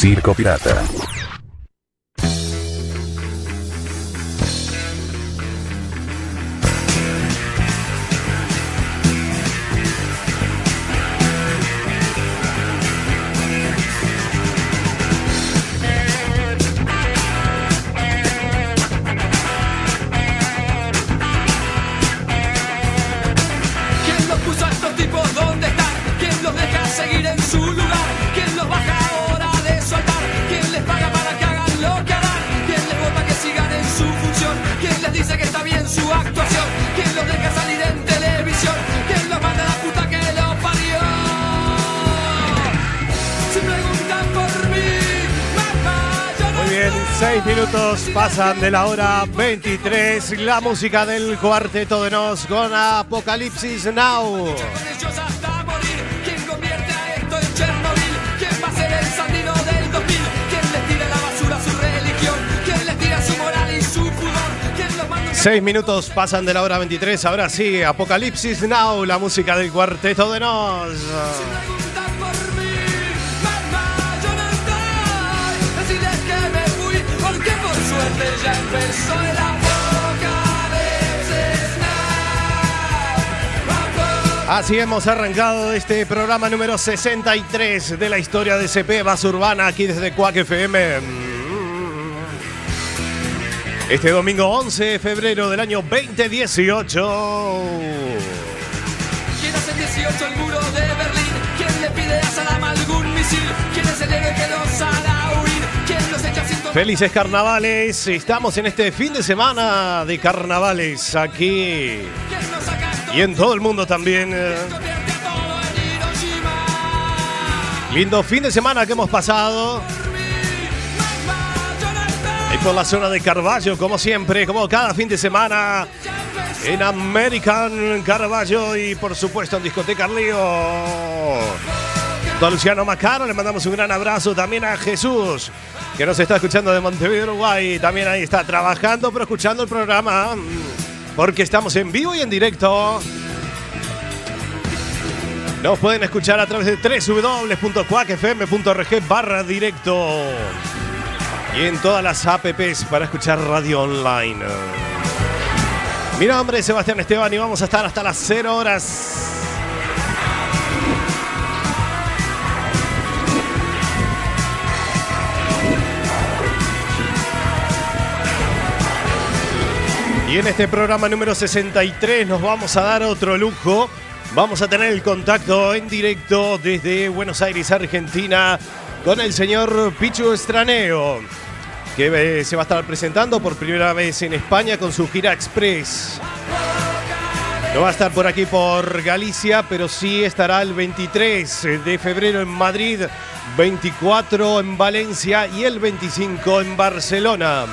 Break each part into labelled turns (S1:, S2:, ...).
S1: Circo Pirata.
S2: Pasan de la hora 23. La música del cuarteto de Nos con Apocalipsis Now.
S3: con ellos hasta morir. ¿Quién convierte a esto en Chernobyl? ¿Quién va a ser el sandino del 2000? ¿Quién les tira a la basura su religión? ¿Quién les tira su moral y su pudor? ¿Quién los manda a un
S2: Seis minutos pasan de la hora 23. Ahora sí, Apocalipsis Now, la música del cuarteto de Nos. Así hemos arrancado este programa número 63 de la historia de CP Base Urbana aquí desde Cuac FM. Este domingo 11 de febrero del año 2018.
S3: ¿Quién hace 18 el muro de Berlín? ¿Quién le pide a Saddam algún misil? ¿Quién es el héroe que los hará
S2: Felices carnavales, estamos en este fin de semana de carnavales aquí y en todo el mundo también. eh. Lindo fin de semana que hemos pasado. Ahí por la zona de Carballo, como siempre, como cada fin de semana. En American Carballo y por supuesto en Discoteca Río. A Luciano Macaro le mandamos un gran abrazo también a Jesús, que nos está escuchando de Montevideo, Uruguay. También ahí está trabajando, pero escuchando el programa. Porque estamos en vivo y en directo. Nos pueden escuchar a través de www.cuacfm.org barra directo. Y en todas las apps para escuchar radio online. Mi nombre es Sebastián Esteban y vamos a estar hasta las 0 horas. Y en este programa número 63 nos vamos a dar otro lujo. Vamos a tener el contacto en directo desde Buenos Aires, Argentina, con el señor Pichu Estraneo, que eh, se va a estar presentando por primera vez en España con su gira Express. No va a estar por aquí por Galicia, pero sí estará el 23 de febrero en Madrid, 24 en Valencia y el 25 en Barcelona.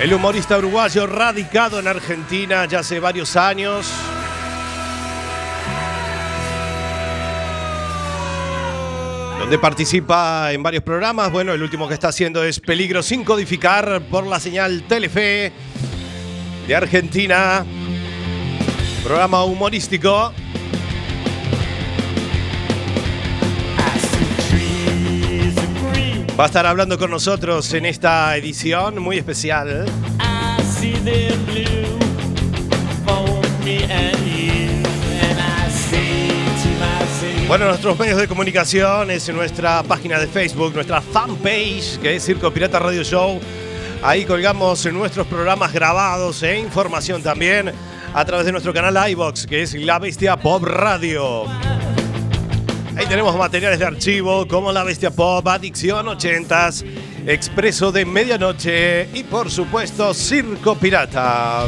S2: El humorista uruguayo radicado en Argentina ya hace varios años. Donde participa en varios programas. Bueno, el último que está haciendo es Peligro sin codificar por la señal Telefe de Argentina. Programa humorístico. Va a estar hablando con nosotros en esta edición muy especial. Bueno, nuestros medios de comunicación es nuestra página de Facebook, nuestra fanpage, que es Circo Pirata Radio Show. Ahí colgamos nuestros programas grabados e información también a través de nuestro canal iBox, que es La Bestia Pop Radio. Ahí tenemos materiales de archivo como La Bestia Pop, Adicción 80s, Expreso de Medianoche y por supuesto Circo Pirata.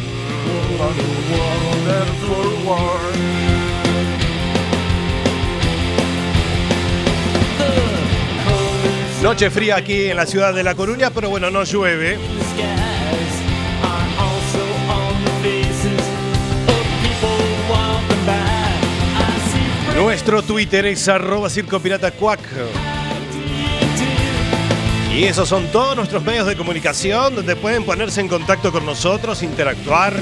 S2: Noche fría aquí en la ciudad de La Coruña, pero bueno, no llueve. Nuestro Twitter es arroba Circo Pirata Cuac. Y esos son todos nuestros medios de comunicación donde pueden ponerse en contacto con nosotros, interactuar.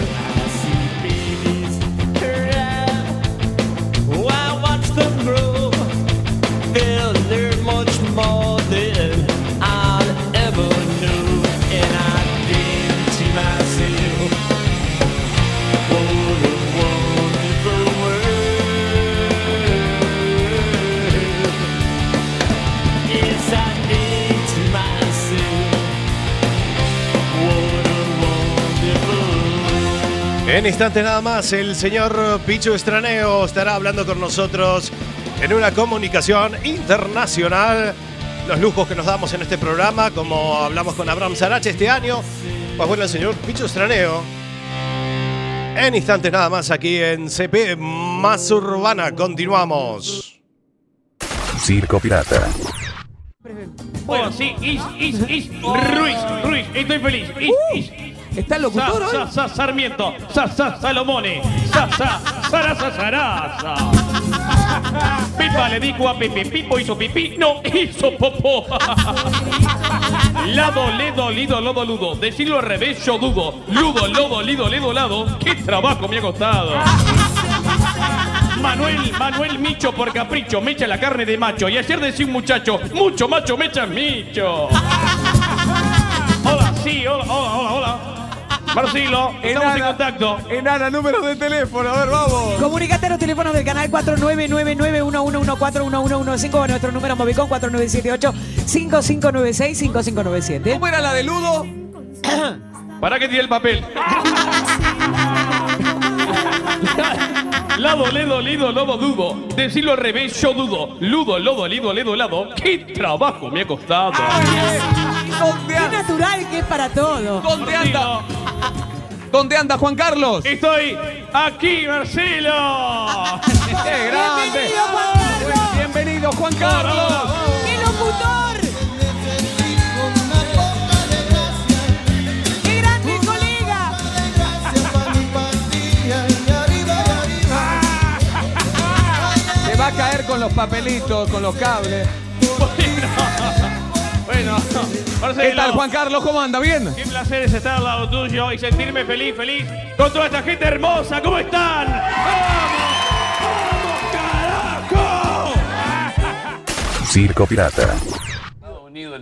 S2: En instantes nada más, el señor Pichu Estraneo estará hablando con nosotros en una comunicación internacional. Los lujos que nos damos en este programa, como hablamos con Abraham Sarache este año. Pues bueno, el señor Pichu Estraneo. En instantes nada más aquí en CP Más Urbana. Continuamos.
S1: Circo Pirata.
S4: Bueno, sí, is, is, is, Ruiz, Ruiz, estoy feliz. Is, is.
S5: ¿Está el locutor hoy?
S4: sa, sa, Sarmiento, sa, sa, Salomone, sa, sa, sarasa, sarasa. Pipa le dijo a Pepe, Pipo hizo pipí, no hizo popó. Lado, ledo, lido, lodo, ludo. Decirlo al revés, yo dudo. Ludo, lodo, lido, ledo, lado. ¿Qué trabajo me ha costado? Manuel, Manuel Micho por capricho, me echa la carne de macho. Y ayer decía un muchacho, mucho macho, me echa micho. Hola, sí, hola, hola, hola, hola. Marcelo, estamos en contacto.
S5: Enana, número de teléfono, a ver, vamos.
S6: Comunicate a los teléfonos del canal 4999-1114-1115 o a nuestro número Movicon 4978-5596-5597.
S5: ¿Cómo era la de Ludo?
S4: ¿Para qué tiene el papel? Lado, ledo, lido, lodo, dudo. Decirlo al revés, yo dudo. Ludo, lodo, lido, ledo, lado. ¿Qué trabajo me ha costado?
S5: ¿Dónde
S6: Es
S5: anda?
S6: natural que es para todo.
S5: ¿Dónde anda? ¿Dónde anda Juan Carlos?
S4: Estoy aquí, Marcelo.
S5: ¡Qué grande!
S6: Bienvenido, Juan Carlos.
S5: Bienvenido, Juan Carlos.
S6: ¡Qué locutor! ¡Qué grande colega!
S5: Se va a caer con los papelitos, con los cables.
S4: Bueno, Marcelo.
S5: ¿Qué tal, Juan Carlos? ¿Cómo anda? ¿Bien?
S4: Qué placer es estar al lado tuyo y sentirme feliz, feliz con toda esta gente hermosa. ¿Cómo están? ¡Vamos! ¡Vamos, carajo!
S1: Circo Pirata.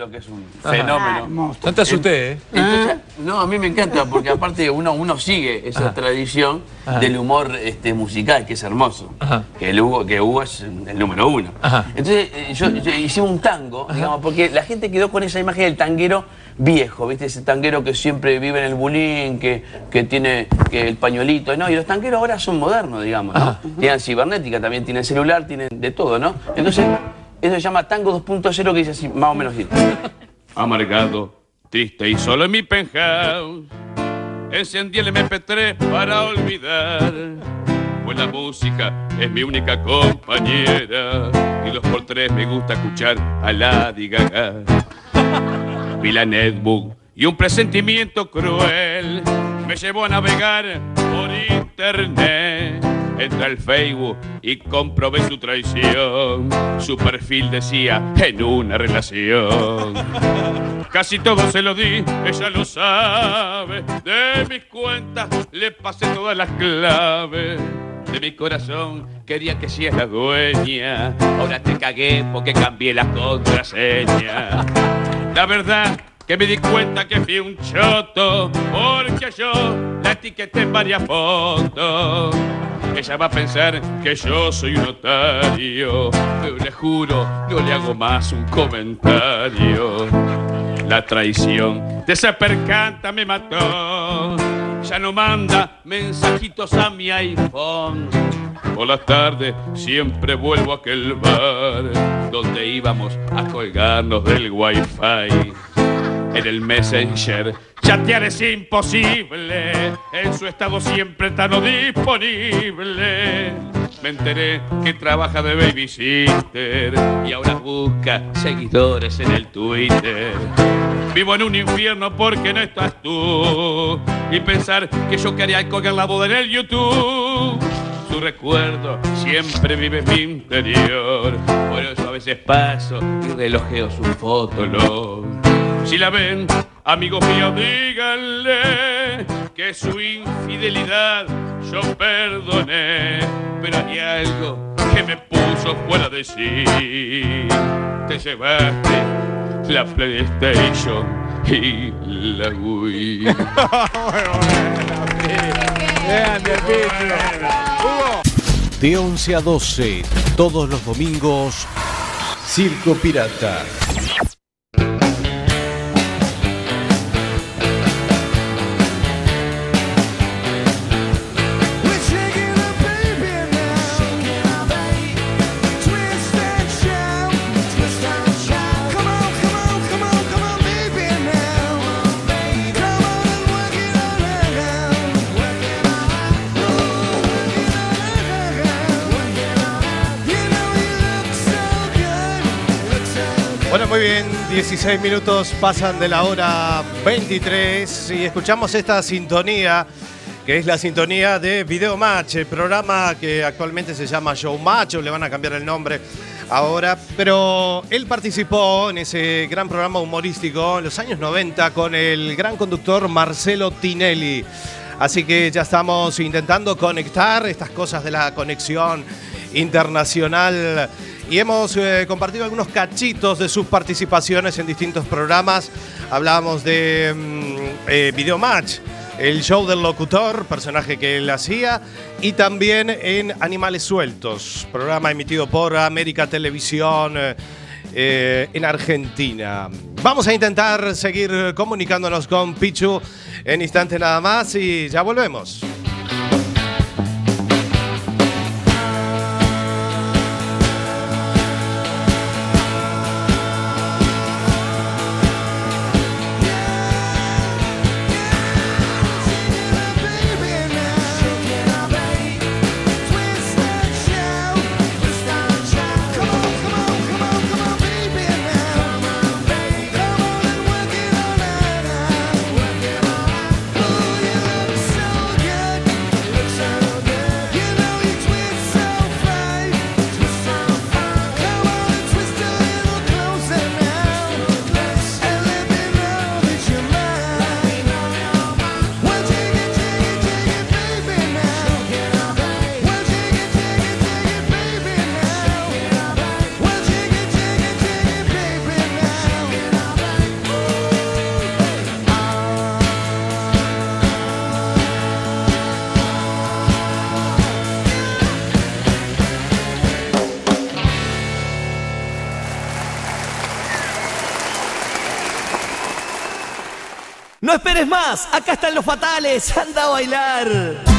S7: Lo que es un fenómeno.
S5: No te asusté, ¿eh?
S7: Entonces, no, a mí me encanta porque aparte uno, uno sigue esa tradición del humor este, musical, que es hermoso. Que, el Hugo, que Hugo es el número uno. Entonces, eh, yo, yo hicimos un tango, digamos, porque la gente quedó con esa imagen del tanguero viejo, ¿viste? Ese tanguero que siempre vive en el bulín, que, que tiene que el pañuelito. No, y los tangueros ahora son modernos, digamos, ¿no? Tienen cibernética, también tienen celular, tienen de todo, ¿no? Entonces, eso se llama tango 2.0 que dice así, más o menos así. Amargado, triste y solo en mi penthouse. Encendí el MP3 para olvidar. Pues la música es mi única compañera. Y los por tres me gusta escuchar a Lady Gaga. Vi la netbook y un presentimiento cruel me llevó a navegar por internet. Entré al Facebook y comprobé su traición. Su perfil decía en una relación. Casi todo se lo di, ella lo sabe. De mis cuentas le pasé todas las claves. De mi corazón quería que seas la dueña. Ahora te cagué porque cambié la contraseña. La verdad que me di cuenta que fui un choto porque yo la etiqueté en varias fotos. Ella va a pensar que yo soy un notario, pero le juro, no le hago más un comentario. La traición de esa percanta me mató. Ya no manda mensajitos a mi iPhone. Por las tardes siempre vuelvo a aquel bar donde íbamos a colgarnos del wifi. En el Messenger chatear es imposible. En su estado siempre no disponible. Me enteré que trabaja de babysitter y ahora busca seguidores en el Twitter. Vivo en un infierno porque no estás tú. Y pensar que yo quería colgar la boda en el YouTube. Su recuerdo siempre vive en mi interior. Por eso a veces paso y relojeo su fotolog. Si la ven, amigos míos, díganle que su infidelidad yo perdoné. Pero hay algo que me puso fuera de sí. Te llevaste la PlayStation y la Wii.
S2: De 11 a 12, todos los domingos, Circo Pirata. 16 minutos pasan de la hora 23 y escuchamos esta sintonía, que es la sintonía de Video Match, programa que actualmente se llama Show Match, o le van a cambiar el nombre ahora, pero él participó en ese gran programa humorístico en los años 90 con el gran conductor Marcelo Tinelli. Así que ya estamos intentando conectar estas cosas de la conexión internacional y hemos eh, compartido algunos cachitos de sus participaciones en distintos programas. Hablábamos de mm, eh, Video el show del locutor, personaje que él hacía, y también en Animales Sueltos, programa emitido por América Televisión. eh, en Argentina. Vamos a intentar seguir comunicándonos con Pichu en instante nada más y ya volvemos.
S8: Esperes más, acá están los fatales, anda a bailar.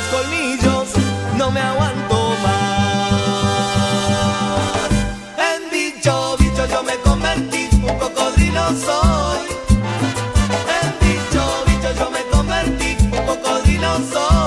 S8: Los colmillos. No me aguanto más.
S9: En bicho, bicho yo me convertí, un cocodrilo soy. En bicho, bicho yo me convertí, un cocodrilo soy.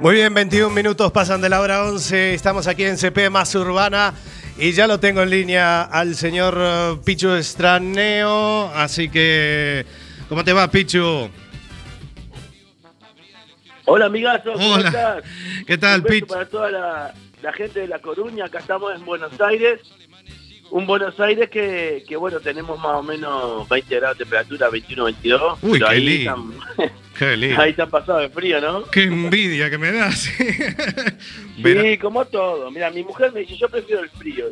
S2: Muy bien, 21 minutos pasan de la hora 11. Estamos aquí en CP Más Urbana y ya lo tengo en línea al señor eh, Pichu Estraneo. Así que, ¿cómo te va, Pichu?
S10: Hola, amigazo, ¿cómo
S2: Hola.
S10: estás?
S2: ¿Qué tal, Pichu?
S10: Para toda la, la gente de La Coruña, acá estamos en Buenos Aires. Un Buenos Aires que, que, bueno, tenemos más o menos 20 grados de temperatura, 21, 22.
S2: Uy,
S10: pero
S2: qué
S10: ahí
S2: lindo.
S10: están-
S2: Qué lindo.
S10: Ahí se han pasado de frío, ¿no?
S2: Qué envidia que me das.
S10: Sí, como todo. Mira, mi mujer me dice, yo prefiero el frío.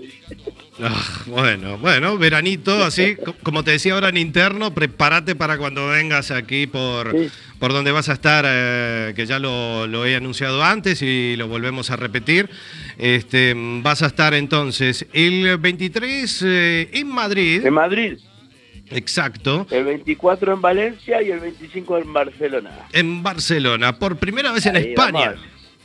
S2: Ah, bueno, bueno, veranito, así, co- como te decía ahora en interno, prepárate para cuando vengas aquí por, por donde vas a estar, eh, que ya lo, lo he anunciado antes y lo volvemos a repetir. Este, vas a estar entonces el 23 eh, en Madrid.
S10: En Madrid.
S2: Exacto.
S10: El 24 en Valencia y el 25 en Barcelona.
S2: En Barcelona, por primera vez en
S10: Ahí
S2: España.
S10: vamos.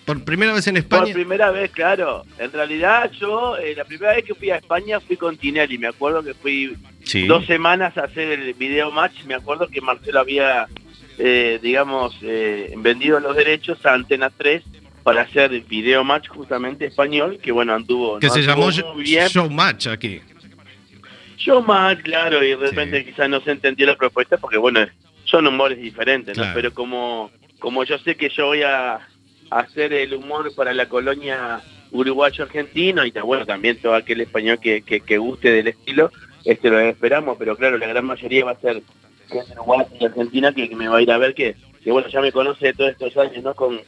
S2: Por primera vez en
S10: Por
S2: España.
S10: primera vez, claro. En realidad yo, eh, la primera vez que fui a España fui con Tinelli. Me acuerdo que fui
S2: Sí.
S10: dos semanas a hacer el video match. Me acuerdo que Marcelo había, eh, digamos, eh, vendido los derechos a Antena 3 para hacer el video match justamente español, que bueno, anduvo,
S2: Que
S10: ¿no?
S2: se llamó. Showmatch aquí.
S10: Showmatch, claro, y de repente quizás no se entendió la propuesta porque bueno, son humores diferentes, ¿no?
S2: Claro.
S10: Pero como, como yo sé que yo voy a, a hacer el humor para la colonia uruguayo-argentino y bueno, también todo aquel español que, que, que guste del estilo, este lo esperamos, pero claro, la gran mayoría va a ser gente de Uruguay y Argentina que, que me va a ir a ver que, que bueno, ya me conoce de todos estos años, ¿no? Con,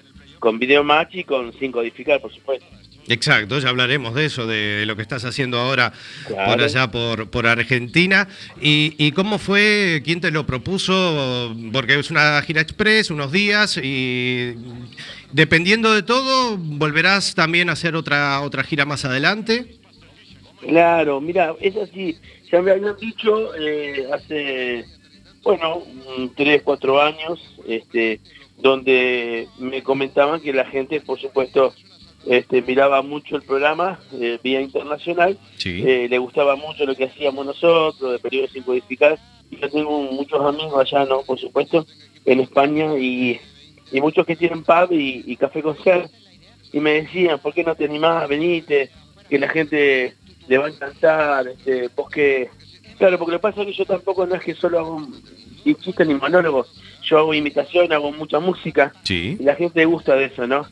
S10: con video match y con sin codificar, por supuesto.
S2: Exacto, ya hablaremos de eso, de lo que estás haciendo ahora
S10: Claro.
S2: por allá, por, por Argentina. ¿Y, y cómo fue? ¿Quién te lo propuso? Porque es una gira express, unos días, y dependiendo de todo, ¿volverás también a hacer otra, otra gira más adelante?
S10: Claro, mira, es así. Ya me habían dicho eh, hace, bueno, tres, cuatro años, este, donde me comentaban que la gente, por supuesto, este, miraba mucho el programa eh, vía internacional,
S2: Sí.
S10: eh, le gustaba mucho lo que hacíamos nosotros, de periodos sin codificar, y yo tengo muchos amigos allá, ¿no? Por supuesto, en España, y, y muchos que tienen pub y, y café con ser, y me decían, ¿por qué no te animás? Venite, que la gente le va a encantar, este, vos que... Claro, porque lo que pasa es que yo tampoco no es que solo hago chistes ni monólogos, yo hago imitación, hago mucha música,
S2: Sí.
S10: y la gente gusta de eso, ¿no?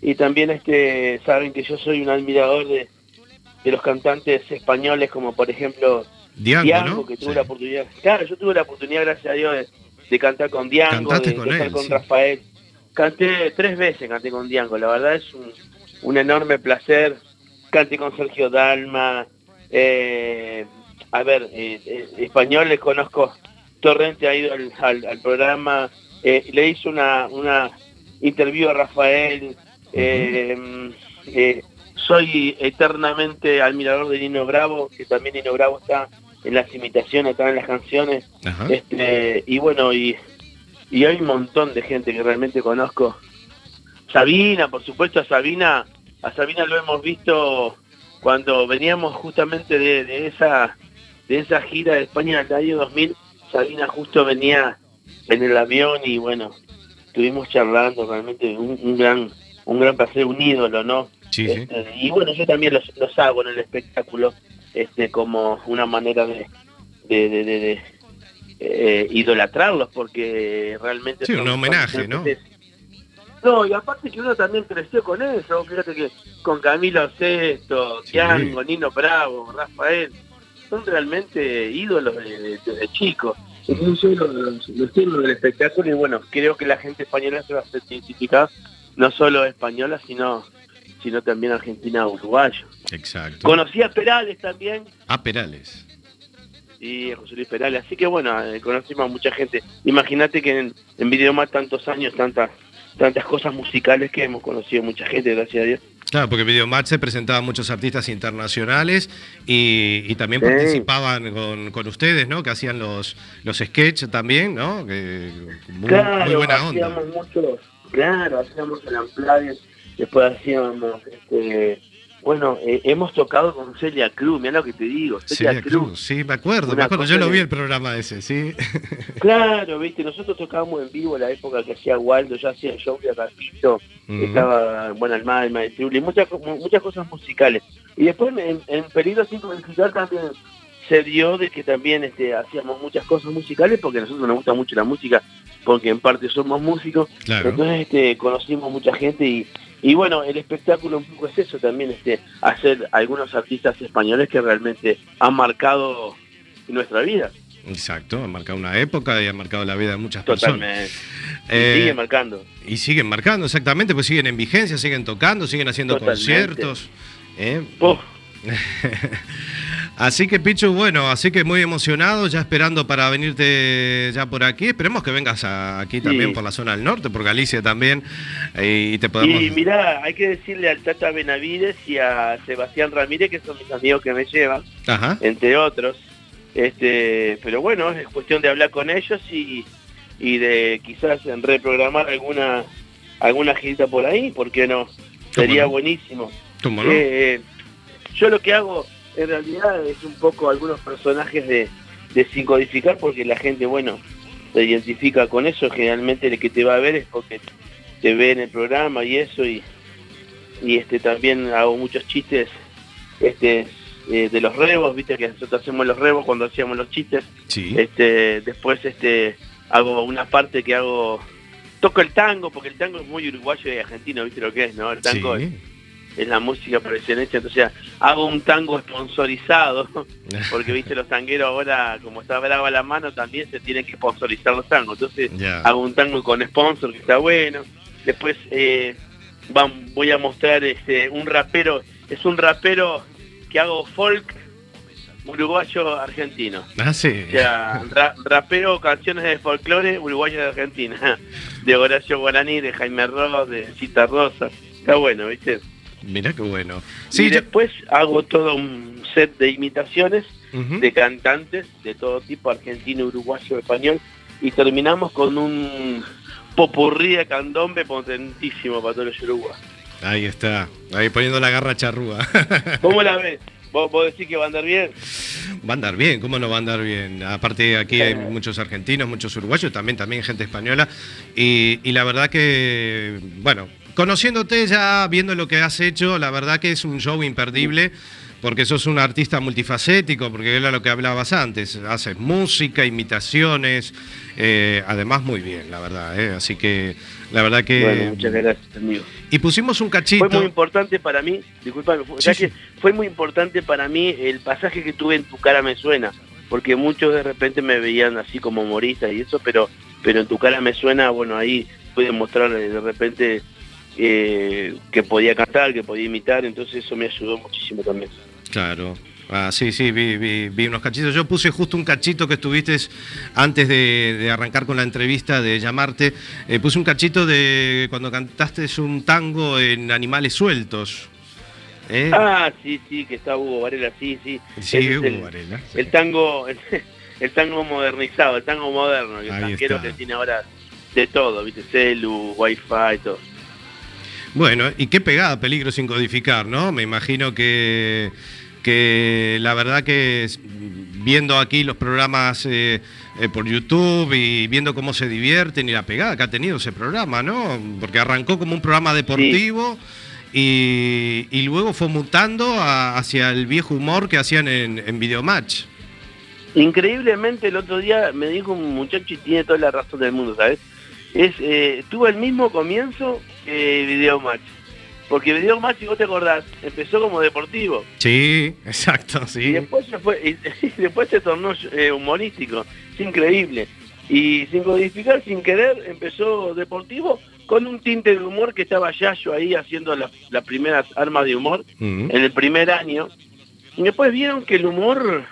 S10: Y también este saben que yo soy un admirador de, de los cantantes españoles, como por ejemplo
S2: Diango, ¿no?
S10: que tuve la oportunidad. Claro, yo tuve la oportunidad, gracias a Dios, de, de cantar con Diango,
S2: Cantaste
S10: de,
S2: con él,
S10: con
S2: sí.
S10: Rafael. Canté tres veces, canté con Diango, la verdad es un, un enorme placer. Canté con Sergio Dalma, eh, a ver, eh, eh, españoles conozco, Torrente ha ido al, al- al programa, eh, le hizo una, una interview a Rafael, eh, eh, soy eternamente admirador de Nino Bravo, que también Nino Bravo está en las imitaciones, está en las canciones,
S2: Ajá.
S10: este, y bueno, y, y hay un montón de gente que realmente conozco. Sabina, por supuesto, a Sabina, a Sabina lo hemos visto cuando veníamos justamente de, de esa de esa gira de España del año 2000, Sabina justo venía en el avión y bueno, estuvimos charlando realmente un, un gran un gran placer, un ídolo, ¿no?
S2: Sí, sí.
S10: Este, y bueno, yo también los, los hago en el espectáculo este como una manera de, de, de- de- de, eh, idolatrarlos porque realmente
S2: Sí, un homenaje, ¿no?
S10: no, y aparte que uno también creció con eso, fíjate que con Camilo Sesto, Tiango, Nino Bravo, Rafael, son realmente ídolos de, de, de chicos. Entonces yo los, los, del espectáculo y bueno, creo que la gente española se va a hacer identificada, no solo española, sino sino también argentina uruguayo.
S2: Exacto.
S10: Conocí a Perales también,
S2: Ah, Perales.
S10: y José Luis Perales, así que bueno, eh, conocimos a mucha gente. Imagínate que en, en Videomar tantos años, tantas tantas cosas musicales que hemos conocido mucha gente, gracias a Dios.
S2: Claro, porque Videomatch se presentaban muchos artistas internacionales y, y también
S10: Sí.
S2: participaban con, con ustedes, ¿no? Que hacían los, los sketches también, ¿no? Que, muy,
S10: claro,
S2: muy buena onda.
S10: hacíamos muchos, claro, hacíamos el Amplades, después hacíamos este, bueno, eh, hemos tocado con Celia Cruz, mira lo que te digo, Celia,
S2: Celia
S10: Cruz.
S2: Cruz, sí, me acuerdo, me acuerdo. Yo lo vi el programa ese, sí.
S10: Claro, viste, nosotros tocábamos en vivo la época que hacía Waldo, ya hacía show de Carpito, estaba Buena Alma, el Maestruli, muchas, co- muchas cosas musicales. Y después en, en Peligro sin también se dio de que también este, hacíamos muchas cosas musicales porque a nosotros nos gusta mucho la música, porque en parte somos músicos.
S2: Claro.
S10: Entonces este, conocimos mucha gente y, y bueno, el espectáculo un poco es eso también, este, hacer algunos artistas españoles que realmente han marcado nuestra vida.
S2: Exacto, ha marcado una época y ha marcado la vida de muchas personas.
S10: Totalmente.
S2: Eh,
S10: y sigue marcando.
S2: Y siguen marcando, exactamente, pues siguen en vigencia, siguen tocando, siguen haciendo
S10: Totalmente.
S2: conciertos. ¿eh? Así que Pichu, bueno, así que muy emocionado, ya esperando para venirte ya por aquí. Esperemos que vengas a- aquí también por la zona del norte, por Galicia también, eh, y te podamos...
S10: Y mirá, hay que decirle al Tata Benavides y a Sebastián Ramírez, que son mis amigos que me llevan,
S2: Ajá.
S10: entre otros. Este, pero bueno, es cuestión de hablar con ellos y, y de quizás reprogramar alguna alguna girita por ahí, ¿por qué no? Sería
S2: no?
S10: buenísimo.
S2: ¿Cómo no?
S10: Eh, yo lo que hago en realidad es un poco algunos personajes de, de sin codificar porque la gente, bueno, se identifica con eso. Generalmente el que te va a ver es porque te ve en el programa y eso y, y este también hago muchos chistes este eh, de los rebos, viste que nosotros hacemos los rebos cuando hacíamos los chistes.
S2: Sí.
S10: Este, después este hago una parte que hago toco el tango porque el tango es muy uruguayo y argentino, viste lo que es, ¿no? El tango es, es la música por excelencia, entonces hago un tango sponsorizado, porque viste los tangueros ahora, como está brava la mano, también se tienen que sponsorizar los tangos, entonces hago un tango con sponsor que está bueno, después eh, voy a mostrar este un rapero, es un rapero que hago folk uruguayo argentino.
S2: Ah, sí.
S10: O sea, ra- rapero canciones de folclore uruguayo de Argentina, de Horacio Guaraní, de Jaime Ross, de Cita Rosa. Está bueno, ¿viste?
S2: Mirá qué bueno.
S10: y
S2: Sí, yo-
S10: después hago todo un set de imitaciones de cantantes de todo tipo, argentino, uruguayo, español, y terminamos con un popurrí de candombe potentísimo para todos los uruguayos.
S2: Ahí está, ahí poniendo la garra charrúa.
S10: ¿Cómo la ves? ¿Vos, vos decís que va a andar bien?
S2: Va a andar bien, ¿cómo no va a andar bien? Aparte aquí hay muchos argentinos, muchos uruguayos, también, también gente española. Y, y la verdad que, bueno, conociéndote ya, viendo lo que has hecho, la verdad que es un show imperdible. Porque sos un artista multifacético, porque era lo que hablabas antes. Haces música, imitaciones, eh, además muy bien, la verdad. eh. Así que, la verdad que...
S10: Bueno, muchas gracias, amigo.
S2: Y pusimos un cachito.
S10: Fue muy importante para mí, disculpame, fue,
S2: Sí,
S10: ¿sabes qué? fue muy importante para mí el pasaje que tuve en Tu cara me suena, porque muchos de repente me veían así como humorista y eso, pero pero en Tu cara me suena, bueno, ahí pude mostrar eh, de repente eh, que podía cantar, que podía imitar, entonces eso me ayudó muchísimo también.
S2: Claro. Ah, sí, sí, vi, vi- vi unos cachitos. Yo puse justo un cachito que estuviste antes de, de arrancar con la entrevista, de llamarte. Eh, puse un cachito de cuando cantaste un tango en Animales Sueltos. ¿Eh?
S10: Ah, sí, sí, que está Hugo Varela, sí, sí.
S2: Sí,
S10: Ese
S2: Hugo
S10: el,
S2: Varela, sí.
S10: el tango, el, el tango modernizado, el tango moderno, el
S2: está.
S10: que tiene ahora de todo, viste, celu, wifi, todo.
S2: Bueno, y qué pegada peligro sin codificar, ¿no? Me imagino que, que la verdad que viendo aquí los programas eh, eh, por YouTube y viendo cómo se divierten y la pegada que ha tenido ese programa, ¿no? Porque arrancó como un programa deportivo y, y luego fue mutando a- hacia el viejo humor que hacían en, en Videomatch.
S10: Increíblemente el otro día me dijo un muchacho y tiene toda la razón del mundo, ¿sabes? Es, eh, tuvo el mismo comienzo que Video Match. Porque Video Match, si vos te acordás, empezó como deportivo.
S2: Sí, exacto,
S10: Y
S2: sí.
S10: después se fue, y, y después se tornó eh, humorístico. Es increíble. Y sin codificar, sin querer, empezó deportivo con un tinte de humor que estaba Yayo ahí haciendo las, las primeras armas de humor
S2: Mm.
S10: en el primer año. Y después vieron que el humor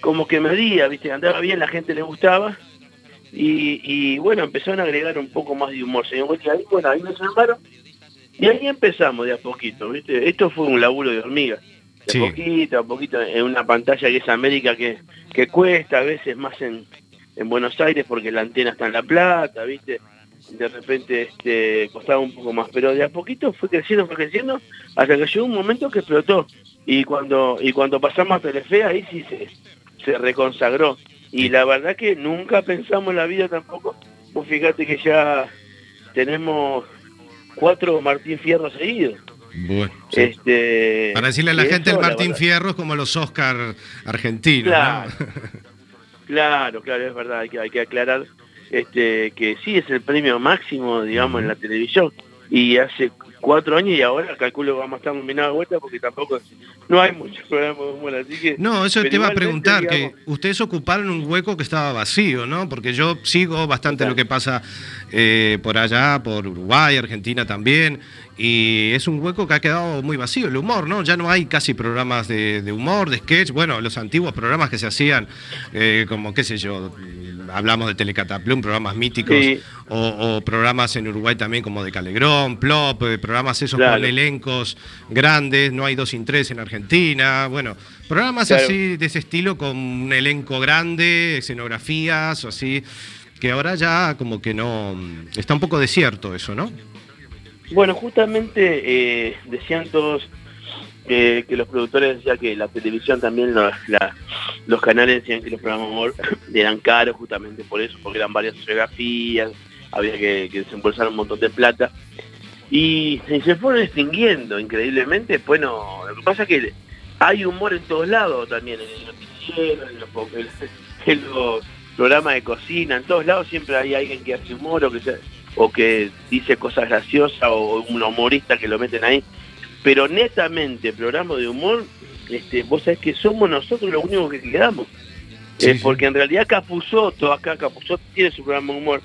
S10: como que medía, viste, andaba bien, la gente le gustaba. Y, y, bueno, empezaron a agregar un poco más de humor. Se dio cuenta, y ahí, bueno, ahí me llamaron. Y ahí empezamos de a poquito, viste. Esto fue un laburo de hormiga. De
S2: Sí.
S10: poquito, a poquito, en una pantalla que es América que, que cuesta, a veces más en, en Buenos Aires porque la antena está en La Plata, viste. de repente este, costaba un poco más, pero de a poquito fue creciendo, fue creciendo, hasta que llegó un momento que explotó. Y cuando, y cuando pasamos a Telefe, ahí sí se, se reconsagró. Y la verdad que nunca pensamos en la vida tampoco. Vos fíjate que ya tenemos cuatro Martín Fierro seguidos.
S2: Bueno, sí.
S10: Este,
S2: Para decirle a la gente, el
S10: eso,
S2: Martín
S10: verdad-
S2: Fierro es como los Oscar argentinos.
S10: Claro.
S2: ¿no?
S10: Claro, claro, es verdad, hay que, hay que aclarar este, que sí es el premio máximo, digamos, en la televisión. Y hace cuatro años y ahora calculo que vamos a estar nominados de vuelta porque tampoco no hay muchos programas de humor, así que...
S2: No, eso te iba a preguntar,
S10: digamos,
S2: que ustedes ocuparon un hueco que estaba vacío, ¿no? Porque yo sigo bastante lo que pasa eh, por allá, por Uruguay, Argentina también, y es un hueco que ha quedado muy vacío, el humor, ¿no? Ya no hay casi programas de, de humor, de sketch, bueno, los antiguos programas que se hacían, eh, como, qué sé yo, hablamos de Telecataplum, programas míticos,
S10: Sí.
S2: o, o programas en Uruguay también como de Calegrón, Plop, eh, programas esos
S10: Claro.
S2: con elencos grandes, no hay dos sin tres en Argentina, bueno, programas
S10: Claro.
S2: así de ese estilo con un elenco grande, escenografías o así, que ahora ya como que no, está un poco desierto eso, ¿no?
S10: Bueno, justamente eh, decían todos eh, que los productores decían que la televisión también, los, canales decían que los programas eran caros justamente por eso, porque eran varias geografías, había que, desembolsar un montón de plata. Y, se fueron extinguiendo increíblemente. Bueno, lo que pasa es que hay humor en todos lados también, en los, en los programas de cocina, en todos lados siempre hay alguien que hace humor o que, se- o que dice cosas graciosas o un humorista que lo meten ahí. Pero netamente, programa de humor, este, vos sabés que somos nosotros los únicos que quedamos.
S2: Sí,
S10: Eh,
S2: sí.
S10: porque en realidad Capuzotto, acá Capuzotto tiene su programa de humor,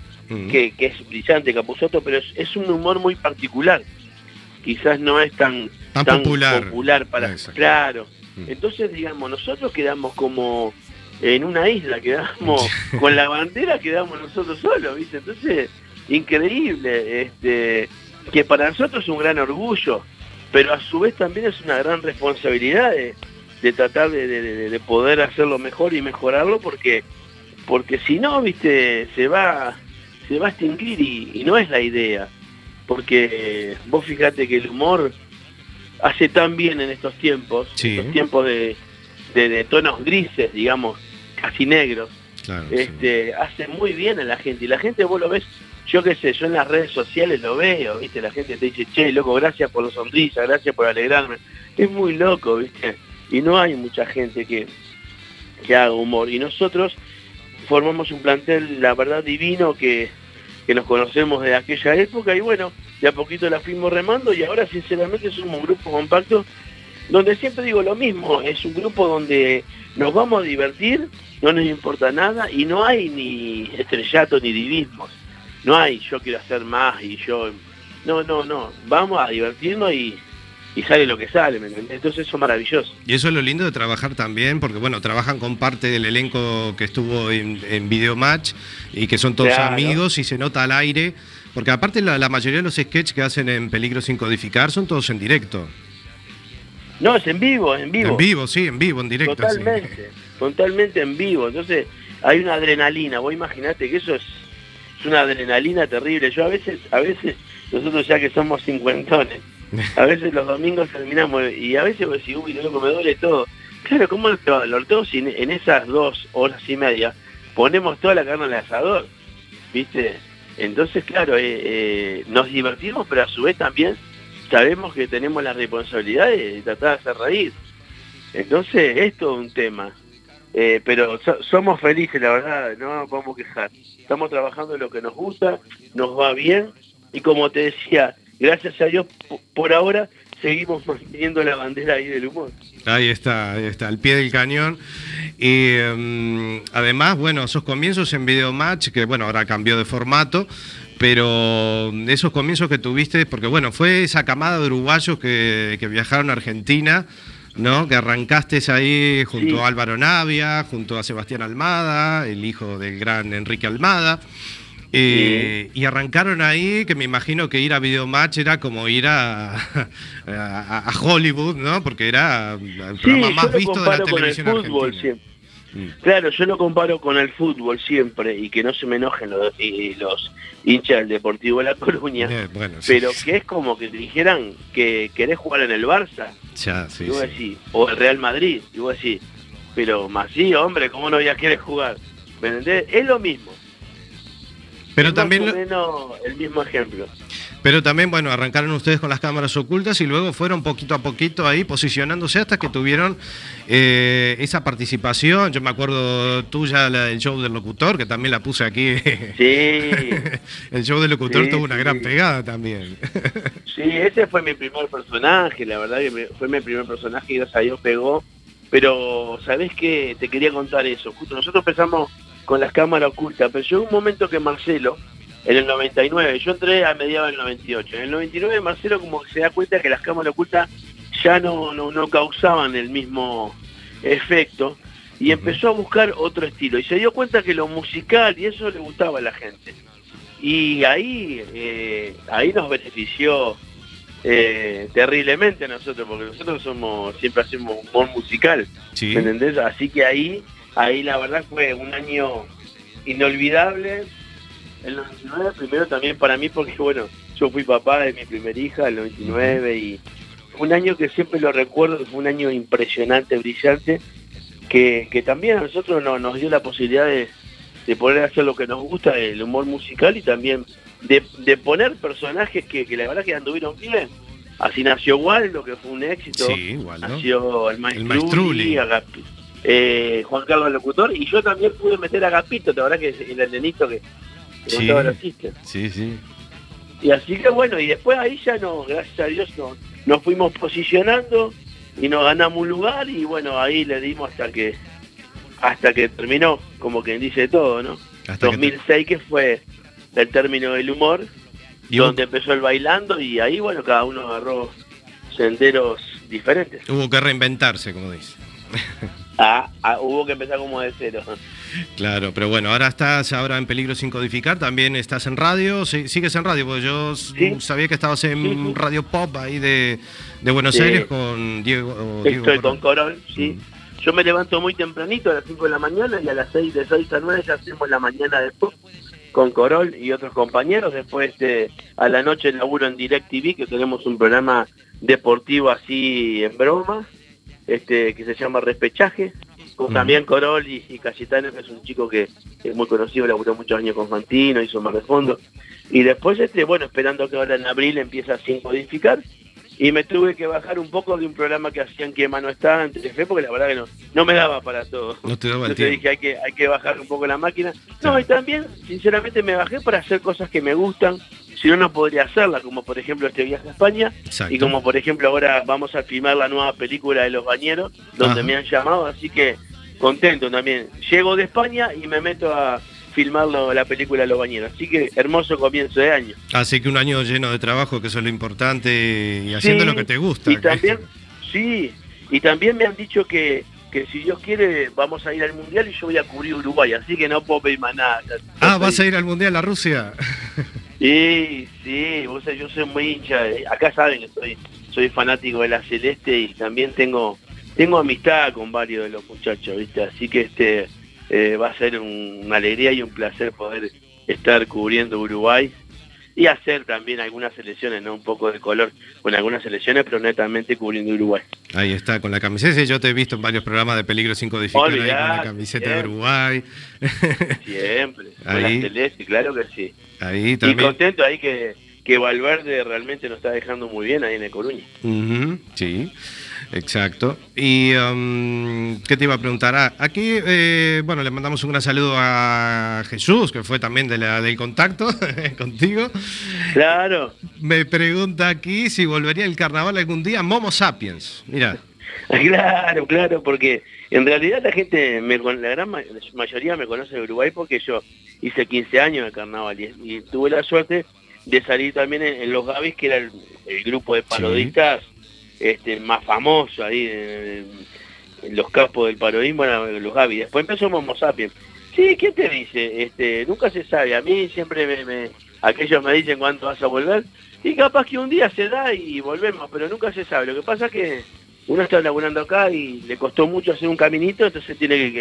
S10: que, que es brillante Capuzotto, pero es, es un humor muy particular. Quizás no es tan,
S2: Tan popular.
S10: para...
S2: Exacto.
S10: Claro. Entonces, digamos, nosotros quedamos como en una isla, quedamos con la bandera, quedamos nosotros solos, ¿viste? Entonces, increíble, este, que para nosotros es un gran orgullo, pero a su vez también es una gran responsabilidad de, de tratar de, de- de- de poder hacerlo mejor y mejorarlo, porque porque si no, viste, se va se va a extinguir y, y no es la idea, porque vos fíjate que el humor hace tan bien en estos tiempos,
S2: Sí.
S10: estos tiempos de, de- de tonos grises, digamos, casi negros,
S2: Claro,
S10: este, hace muy bien a la gente. Y la gente vos lo ves, yo qué sé, yo en las redes sociales lo veo, ¿viste? La gente te dice, che, loco, gracias por la sonrisa, gracias por alegrarme. Es muy loco, ¿viste? Y no hay mucha gente que, que haga humor. Y nosotros formamos un plantel, la verdad, divino que, que nos conocemos de aquella época y bueno, de a poquito la fuimos remando y ahora sinceramente somos un grupo compacto donde siempre digo lo mismo, es un grupo donde nos vamos a divertir, no nos importa nada y no hay ni estrellato ni divismos. No hay yo quiero hacer más y yo... No, no, no. Vamos a divertirnos y, y sale lo que sale, ¿me entendés? Entonces eso es maravilloso.
S2: Y eso es lo lindo de trabajar también, porque bueno, trabajan con parte del elenco que estuvo en, en Videomatch y que son todos
S10: Claro.
S2: amigos y se nota al aire, porque aparte la, la mayoría de los sketches que hacen en Peligro sin codificar son todos en directo.
S10: No, es en vivo, en vivo.
S2: En vivo, sí, en vivo, en directo. sí.
S10: Totalmente, totalmente en vivo. Entonces hay una adrenalina. Vos imaginate que eso es, es una adrenalina terrible. Yo a veces, a veces, nosotros ya que somos cincuentones, a veces los domingos terminamos y a veces vos decís, uy, loco, me duele todo. Claro, ¿cómo te va a doler todo si en, en esas dos horas y media ponemos toda la carne al asador? ¿Viste? Entonces, claro, eh, eh, nos divertimos, pero a su vez también sabemos que tenemos la responsabilidad de tratar de hacer reír. Entonces, esto es un tema. Eh, pero so- somos felices, la verdad, no nos podemos quejar. Estamos trabajando en lo que nos gusta, nos va bien y como te decía, gracias a Dios por ahora seguimos manteniendo la bandera ahí del humor.
S2: Ahí está, ahí está, al pie del cañón. Y mm, además, bueno, esos comienzos en Videomatch, que bueno, ahora cambió de formato, pero esos comienzos que tuviste, porque bueno, fue esa camada de uruguayos que, que viajaron a Argentina, ¿no? Que arrancaste ahí junto
S10: Sí.
S2: a Álvaro Navia, junto a Sebastián Almada, el hijo del gran Enrique Almada. Eh, Y arrancaron ahí, que me imagino que ir a Videomatch era como ir a, a, a Hollywood, ¿no? Porque era el programa más visto de la
S10: comparo con el
S2: televisión
S10: fútbol
S2: argentina.
S10: siempre. Claro, yo lo comparo con el fútbol siempre y que no se me enojen los, hinchas del Deportivo de La Coruña,
S2: Eh, bueno, sí.
S10: pero que es como que te dijeran que querés jugar en el Barça,
S2: Ya, sí,
S10: y vos decís, o el Real Madrid, y vos decís, pero más sí, hombre, ¿cómo no ya quieres jugar? ¿Me entendés? Es lo mismo.
S2: Pero
S10: es
S2: también,
S10: más o
S2: lo-
S10: menos el mismo ejemplo.
S2: pero también, bueno, arrancaron ustedes con las cámaras ocultas y luego fueron poquito a poquito ahí posicionándose hasta que tuvieron eh, esa participación. Yo me acuerdo tuya, la del show del locutor, que también la puse aquí.
S10: Sí,
S2: El show del locutor
S10: Sí,
S2: tuvo una
S10: sí.
S2: gran pegada también.
S10: sí, ese fue mi primer personaje, la verdad que fue mi primer personaje y gracias a Dios pegó. Pero, ¿sabés qué? Te quería contar eso. Justo nosotros empezamos con las cámaras ocultas, pero llegó un momento que Marcelo, en el 99, yo entré a mediados del 98, en el 99 Marcelo como que se da cuenta que las cámaras ocultas ya no, no, no causaban el mismo efecto y empezó a buscar otro estilo y se dio cuenta que lo musical y eso le gustaba a la gente. Y ahí, eh, ahí nos benefició eh, terriblemente a nosotros, porque nosotros somos siempre hacemos humor musical,
S2: Sí.
S10: ¿me entendés? Así que ahí, ahí la verdad fue un año inolvidable. El 99 primero también para mí, porque bueno, yo fui papá de mi primera hija, el 99, y fue un año que siempre lo recuerdo, fue un año impresionante, brillante, que, que también a nosotros no- nos dio la posibilidad de, de poder hacer lo que nos gusta, el humor musical y también de, de poner personajes que, que la verdad que anduvieron bien. Así nació Waldo, que fue un éxito.
S2: Sí, Waldo.
S10: Nació el Maestruli,
S2: Maestruli.
S10: Agapi- eh, Juan Carlos Locutor, y yo también pude meter a Agapito, la verdad que es el nenito que,
S2: Sí.
S10: contaba los chistes.
S2: Sí, sí.
S10: Y así que bueno, y después ahí ya no, gracias a Dios no, nos fuimos posicionando y nos ganamos un lugar y bueno, ahí le dimos hasta que hasta que terminó, como quien dice todo, ¿no?
S2: Hasta que
S10: 2006 que fue el término del humor,
S2: Y
S10: donde empezó el bailando y ahí bueno, cada uno agarró senderos diferentes.
S2: hubo que reinventarse, como dice.
S10: Ah, ah, hubo que empezar como de cero.
S2: Claro, pero bueno, ahora estás ahora en peligro sin codificar, también estás en radio, sí, sigues en radio, porque yo
S10: Sí.
S2: sabía que estabas en. Radio Pop ahí de, de Buenos
S10: Sí.
S2: Aires con Diego.
S10: Estoy con Corol, sí. Yo me levanto muy tempranito a las 5 de la mañana y a las 6 de 6 a 9 ya hacemos la mañana de pop con Corol y otros compañeros. Después este, a la noche laburo en DirecTV, que tenemos un programa deportivo así en broma, este que se llama Respechaje, con también Corol y, y Cayetano, que es un chico que es muy conocido, laburó muchos años con Fantino, hizo más de fondo. Y después, este bueno, esperando que ahora en abril empiece a sin codificar, y me tuve que bajar un poco de un programa que hacían que mano está en Telefe porque la verdad que no, no me daba para todo.
S2: No te daba el
S10: Entonces
S2: tiempo.
S10: dije hay que, hay que bajar un poco la máquina. No, y también, sinceramente, me bajé para hacer cosas que me gustan, si no, no podría hacerlas, como por ejemplo este viaje a España,
S2: Exacto.
S10: y como por ejemplo ahora vamos a filmar la nueva película de Los Bañeros, donde
S2: Ajá.
S10: me han llamado, así que contento también. Llego de España y me meto a filmar lo- la película Los Bañeros, así que hermoso comienzo de año.
S2: Así que un año lleno de trabajo, que eso es lo importante, y haciendo
S10: Sí,
S2: lo que te gusta.
S10: Y también, sí, y también me han dicho que, que si Dios quiere vamos a ir al Mundial y yo voy a cubrir Uruguay, así que no puedo pedir más nada.
S2: Ah, ¿vas a ir al Mundial a Rusia?
S10: Sí, sí, vos sabés, yo soy muy hincha, acá saben que soy, soy fanático de la Celeste y también tengo tengo amistad con varios de los muchachos, ¿viste? Así que este eh, va a ser un- una alegría y un placer poder estar cubriendo Uruguay y hacer también algunas selecciones, ¿no? Un poco de color con algunas selecciones, pero netamente cubriendo Uruguay.
S2: Ahí está, con la camiseta. Yo te he visto en varios programas de Peligro sin codificar ahí con la camiseta de
S10: siempre.
S2: Uruguay.
S10: Siempre, con la
S2: Ahí.
S10: Celeste, claro que sí.
S2: Ahí
S10: Y
S2: también.
S10: contento ahí que, que Valverde realmente nos está dejando muy bien ahí en el Coruña.
S2: Sí, exacto. Y um, qué te iba a preguntar. Ah, aquí, eh, bueno, le mandamos un gran saludo a Jesús, que fue también de la, del contacto contigo.
S10: Claro.
S2: Me pregunta aquí si volvería el carnaval algún día. Momo Sapiens. Mira.
S10: Claro, claro, porque en realidad la gente, me, con- la gran ma- mayoría me conoce de Uruguay porque yo hice 15 años de carnaval y, y tuve la suerte de salir también en, en Los Gavis, que era el, el grupo de parodistas este, más famoso ahí en, en los campos del parodismo, eran Los Gavis. Después empezó Momo Sapiens. Sí, ¿quién te dice? Este, nunca se sabe. A mí siempre me, me- aquellos me dicen cuándo vas a volver y capaz que un día se da y volvemos, pero nunca se sabe. Lo que pasa es que uno está laburando acá y le costó mucho hacer un caminito, entonces tiene que,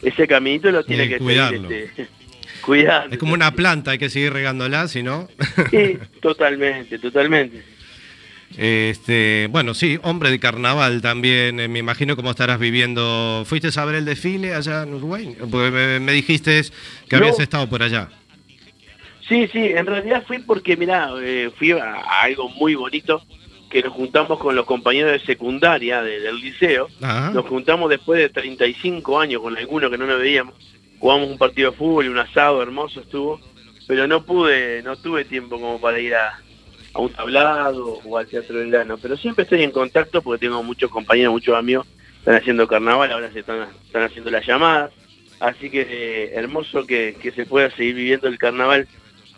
S10: que ese caminito lo tiene que
S2: cuidarlo.
S10: seguir, este, cuidando.
S2: Es como una planta, hay que seguir regándola, si no.
S10: Sí, totalmente, totalmente.
S2: Este, bueno, sí, hombre de carnaval también. eh, me imagino cómo estarás viviendo. ¿Fuiste a ver el desfile allá en Uruguay? Porque me, me dijiste que
S10: No.
S2: habías estado por allá.
S10: Sí, sí, en realidad fui porque, mirá, eh, fui a, a algo muy bonito, que nos juntamos con los compañeros de secundaria de- del liceo,
S2: Ajá.
S10: nos juntamos después de 35 años con algunos que no nos veíamos, jugamos un partido de fútbol y un asado hermoso estuvo, pero no pude, no tuve tiempo como para ir a, a un tablado o al Teatro del Llano, pero siempre estoy en contacto porque tengo muchos compañeros, muchos amigos, están haciendo carnaval, ahora se están, están haciendo las llamadas, así que eh, hermoso que, que se pueda seguir viviendo el carnaval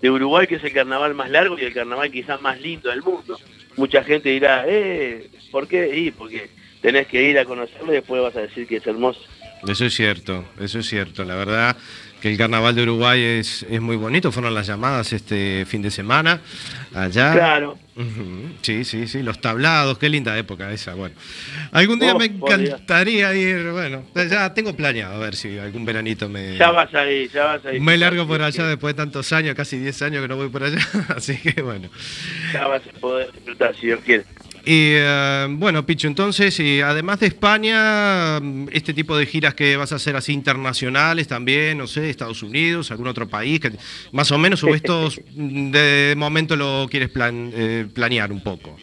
S10: de Uruguay, que es el carnaval más largo y el carnaval quizás más lindo del mundo. Mucha gente dirá, eh, ¿por qué? Y porque tenés que ir a conocerlo y después vas a decir que es hermoso.
S2: Eso es cierto, eso es cierto. La verdad que el carnaval de Uruguay es, es muy bonito. Fueron las llamadas este fin de semana allá.
S10: Claro.
S2: Sí, sí, sí, los tablados, qué linda época esa. Bueno, algún día
S10: Oh,
S2: me encantaría ir. Bueno, ya tengo planeado a ver si algún veranito me.
S10: Ya vas a ir, ya vas a ir.
S2: Me largo por allá después de tantos años, casi 10 años que no voy por allá, así que bueno.
S10: Ya vas a poder disfrutar si Dios quiere.
S2: Y eh, bueno, Picho, entonces, y además de España, este tipo de giras que vas a hacer así internacionales también, no sé, Estados Unidos, algún otro país, que más o menos, o estos de momento lo quieres plan- eh, planear un poco.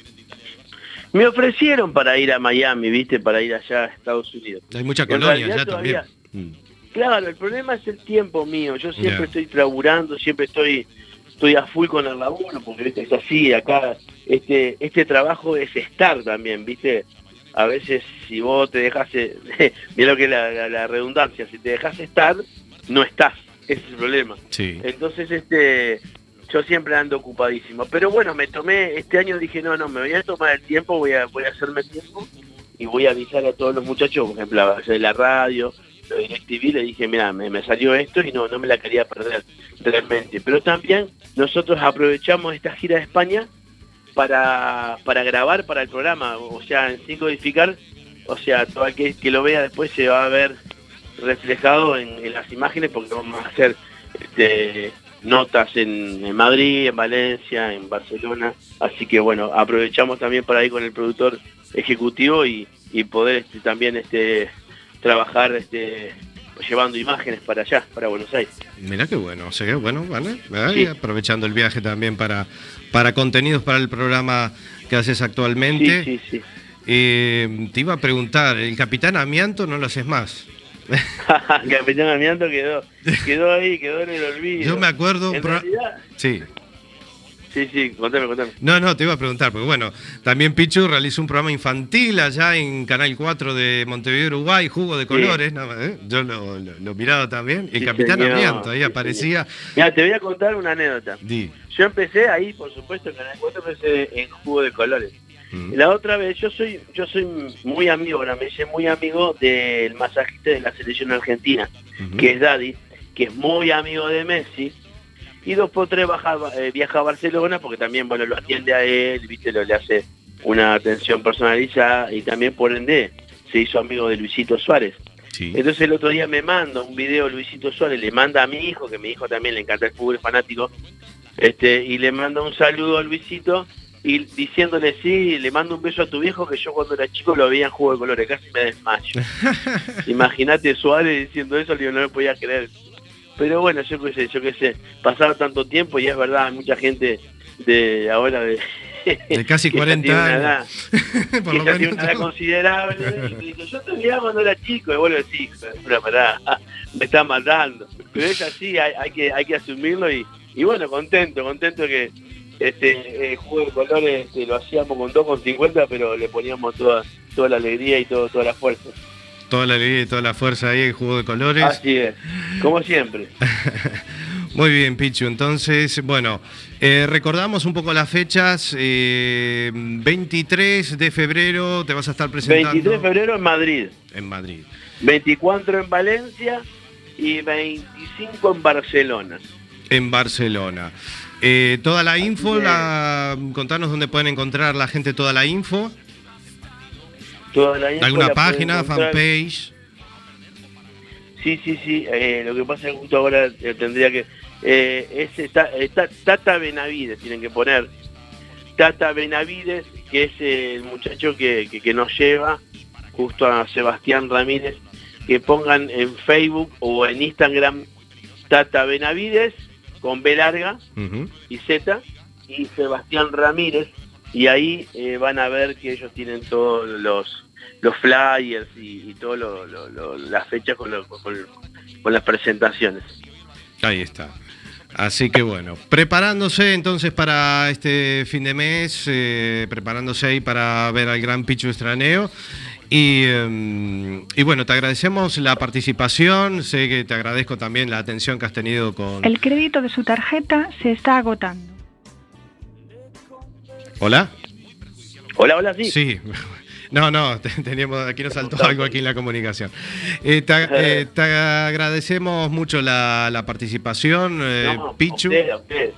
S10: Me ofrecieron para ir a Miami, viste, para ir allá a Estados Unidos.
S2: Hay mucha colonia
S10: todavía-
S2: también.
S10: Claro, el problema es el tiempo mío. Yo siempre estoy laburando, siempre estoy estoy a full con el laburo, porque ¿viste? es así, acá este este trabajo es estar también, ¿viste? A veces si vos te dejas, eh, mira lo que es la, la- la redundancia, si te dejas estar, no estás, ese es el problema.
S2: Sí.
S10: Entonces, este, yo siempre ando ocupadísimo. Pero bueno, me tomé, este año dije, no, no, me voy a tomar el tiempo, voy a, voy a hacerme tiempo y voy a avisar a todos los muchachos, por ejemplo, a de la radio, lo DirecTV, le dije, mira, me, me salió esto y no, no me la quería perder realmente. Pero también nosotros aprovechamos esta gira de España para, para grabar para el programa, o sea, en sin codificar, o sea, todo aquel que lo vea después se va a ver reflejado en, las imágenes porque vamos a hacer este, notas en, en Madrid, en Valencia, en Barcelona, así que bueno, aprovechamos también para ir con el productor ejecutivo y, y poder este, también este, trabajar este, llevando imágenes para allá, para Buenos Aires.
S2: Mira qué bueno, o sea, que bueno, vale.
S10: Sí.
S2: Aprovechando el viaje también para, para contenidos para el programa que haces actualmente.
S10: Sí, sí, sí.
S2: Eh, te iba a preguntar, el Capitán Amianto no lo haces más.
S10: Capitán Amianto quedó, quedó ahí, quedó en el olvido.
S2: Yo me acuerdo
S10: En realidad-
S2: Sí.
S10: Sí, sí, contame, contame.
S2: No, no, te iba a preguntar, porque bueno, también Pichu realizó un programa infantil allá en Canal 4 de Montevideo, Uruguay, Jugo de Colores, ¿no? ¿Eh? yo lo, lo, lo miraba también, el
S10: Sí,
S2: Capitán Amianto ahí
S10: sí,
S2: aparecía.
S10: Mira, te voy a contar una anécdota. Yo empecé ahí, por supuesto, en Canal 4 empecé en Jugo de Colores.
S2: Mm.
S10: La otra vez, yo soy yo soy muy amigo, ahora me hice muy amigo del masajista de la selección argentina, que es Daddy, que es muy amigo de Messi, y dos por tres baja, eh, viaja a Barcelona porque también bueno lo atiende a él, viste, lo, le hace una atención personalizada y también por ende se hizo amigo de Luisito Suárez. Entonces el otro día me manda un video Luisito Suárez, le manda a mi hijo, que mi hijo también le encanta el fútbol, es fanático, este, y le manda un saludo a Luisito y diciéndole sí, le mando un beso a tu viejo que yo cuando era chico lo veía en juego de colores, casi me desmayo. Imagínate Suárez diciendo eso, digo, no me podía creer. Pero bueno, yo qué sé, yo qué sé, pasar tanto tiempo y es verdad, hay mucha gente de ahora de,
S2: De casi
S10: que ya
S2: 40
S10: tiene una
S2: años.
S10: edad,
S2: Por
S10: que
S2: lo
S10: ya tiene una edad considerable y dice, yo te miraba cuando era chico y le decís, pero pará, me está matando. Pero es así, hay, hay que hay que asumirlo y, y bueno, contento, contento que este el juego de colores este, lo hacíamos con 2,50 pero le poníamos toda toda la alegría y todo, toda la fuerza.
S2: Toda la alegría y toda la fuerza ahí, el juego de colores.
S10: Así es, como siempre.
S2: Muy bien, Pichu. Entonces, bueno, eh, recordamos un poco las fechas. eh, 23 de febrero te vas a estar presentando
S10: 23 de febrero en Madrid,
S2: en Madrid.
S10: 24 en Valencia y 25 en Barcelona.
S2: En Barcelona. Eh, toda la info, la, contanos dónde pueden encontrar la gente toda la info.
S10: Toda la info
S2: ¿Alguna
S10: la
S2: página, fanpage?
S10: Sí, sí, sí. eh, lo que pasa es que justo ahora eh, tendría que... Eh, es está, está Tata Benavides, tienen que poner. Tata Benavides, que es el muchacho que, que- que nos lleva justo a Sebastián Ramírez, que pongan en Facebook o en Instagram Tata Benavides con B larga y Z y Sebastián Ramírez y ahí eh, van a ver que ellos tienen todos los los flyers y, y todas las fechas con, lo- con- con las presentaciones.
S2: Ahí está. Así que bueno, preparándose entonces para este fin de mes, eh, preparándose ahí para ver al gran Pichu Estraneo. Y, eh, y bueno, te agradecemos la participación, sé que te agradezco también la atención que has tenido con...
S11: El crédito de su tarjeta se está agotando.
S2: ¿Hola?
S10: Hola, hola, sí.
S2: Sí. No, no, te- teníamos, aquí nos saltó algo aquí en la comunicación. Eh, te, ag- eh, te agradecemos mucho la, la participación, eh,
S10: No, a
S2: Pichu.
S10: usted, a usted.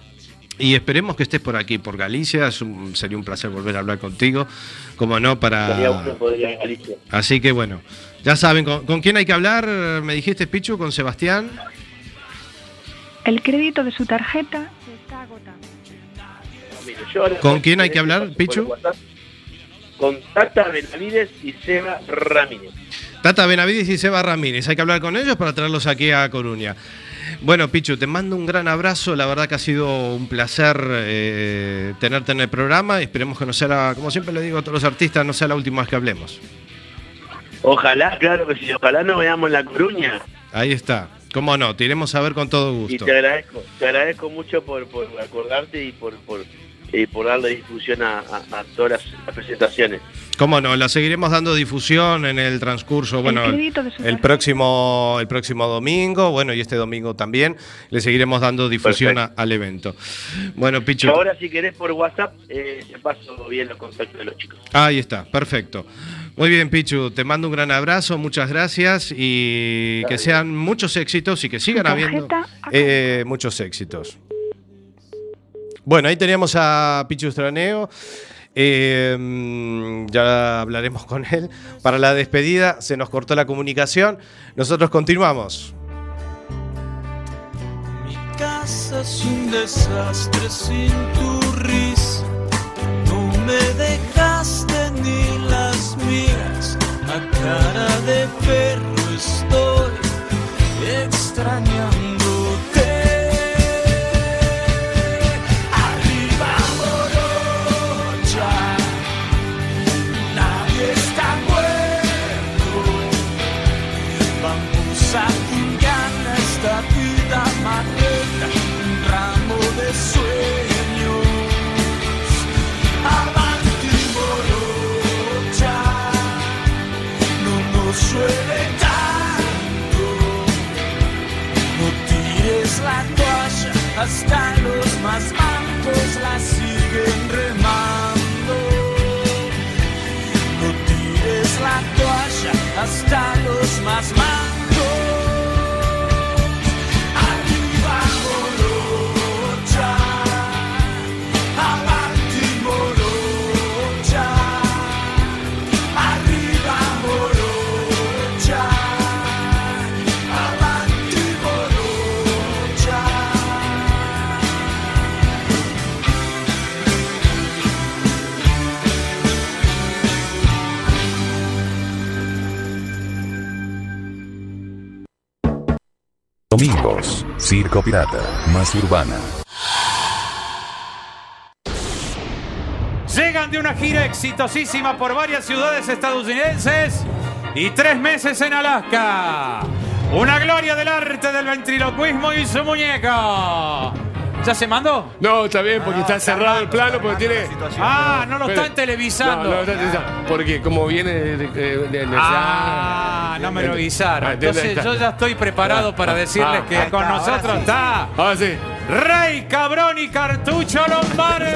S2: Y esperemos que estés por aquí, por Galicia. Es un- sería un placer volver a hablar contigo. Como no, para.
S10: poder ir a Galicia.
S2: Así que bueno, ya saben, ¿con, con quién hay que hablar? Me dijiste, Pichu, con Sebastián.
S11: El crédito de su tarjeta se está agotando.
S2: ¿Con quién hay que hablar,
S10: por
S2: Pichu?
S10: Con Tata Benavides y Seba Ramírez.
S2: Tata Benavides y Seba Ramírez. Hay que hablar con ellos para traerlos aquí a Coruña. Bueno, Pichu, te mando un gran abrazo. La verdad que ha sido un placer eh, tenerte en el programa. y Esperemos que no sea, la- como siempre le digo a todos los artistas, no sea la última vez que hablemos.
S10: Ojalá, claro que sí, ojalá nos veamos en La Coruña.
S2: Ahí está. Cómo no, te iremos a ver con todo
S10: Y
S2: gusto.
S10: te agradezco, te agradezco mucho por, por acordarte y por, por, y por darle difusión a, a- a todas las, las presentaciones.
S2: Cómo no, la seguiremos dando difusión en el transcurso, bueno, el, próximo el próximo domingo, bueno, y este domingo también le seguiremos dando difusión a- al evento. Bueno, Pichu,
S10: Ahora si querés por WhatsApp, eh, te paso bien los contactos de los chicos.
S2: ahí está, perfecto. Muy bien, Pichu, te mando un gran abrazo, muchas gracias y que sean muchos éxitos y que sigan habiendo eh, muchos éxitos. Bueno, ahí teníamos a Pichu Estraneo. Eh, mm, ya hablaremos con él. Para la despedida se nos cortó la comunicación. Nosotros continuamos.
S12: casa es un desastre sin tu risa. No me dejaste ni las miras. A cara de perro estoy extrañándote. Hasta los más mancos la siguen remando. No tires la toalla, hasta los más mancos.
S1: Circo Pirata, más urbana.
S13: Llegan de una gira exitosísima por varias ciudades estadounidenses y tres meses en Alaska. Una gloria del arte del ventriloquismo y su muñeco. ¿Ya se mandó?
S14: No, está bien, porque está cerrado el plano, porque tiene.
S13: Ah, no lo están televisando.
S14: No, no lo están televisando. Porque como viene de. de- de- de-
S13: Ah, no me lo avisaron.
S14: Ah, entonces
S13: yo ya estoy preparado para decirles
S14: Ah,
S13: que
S14: ahí
S13: con nosotros está
S14: Ahora sí.
S13: Rey Cabrón y Cartucho Lombardi.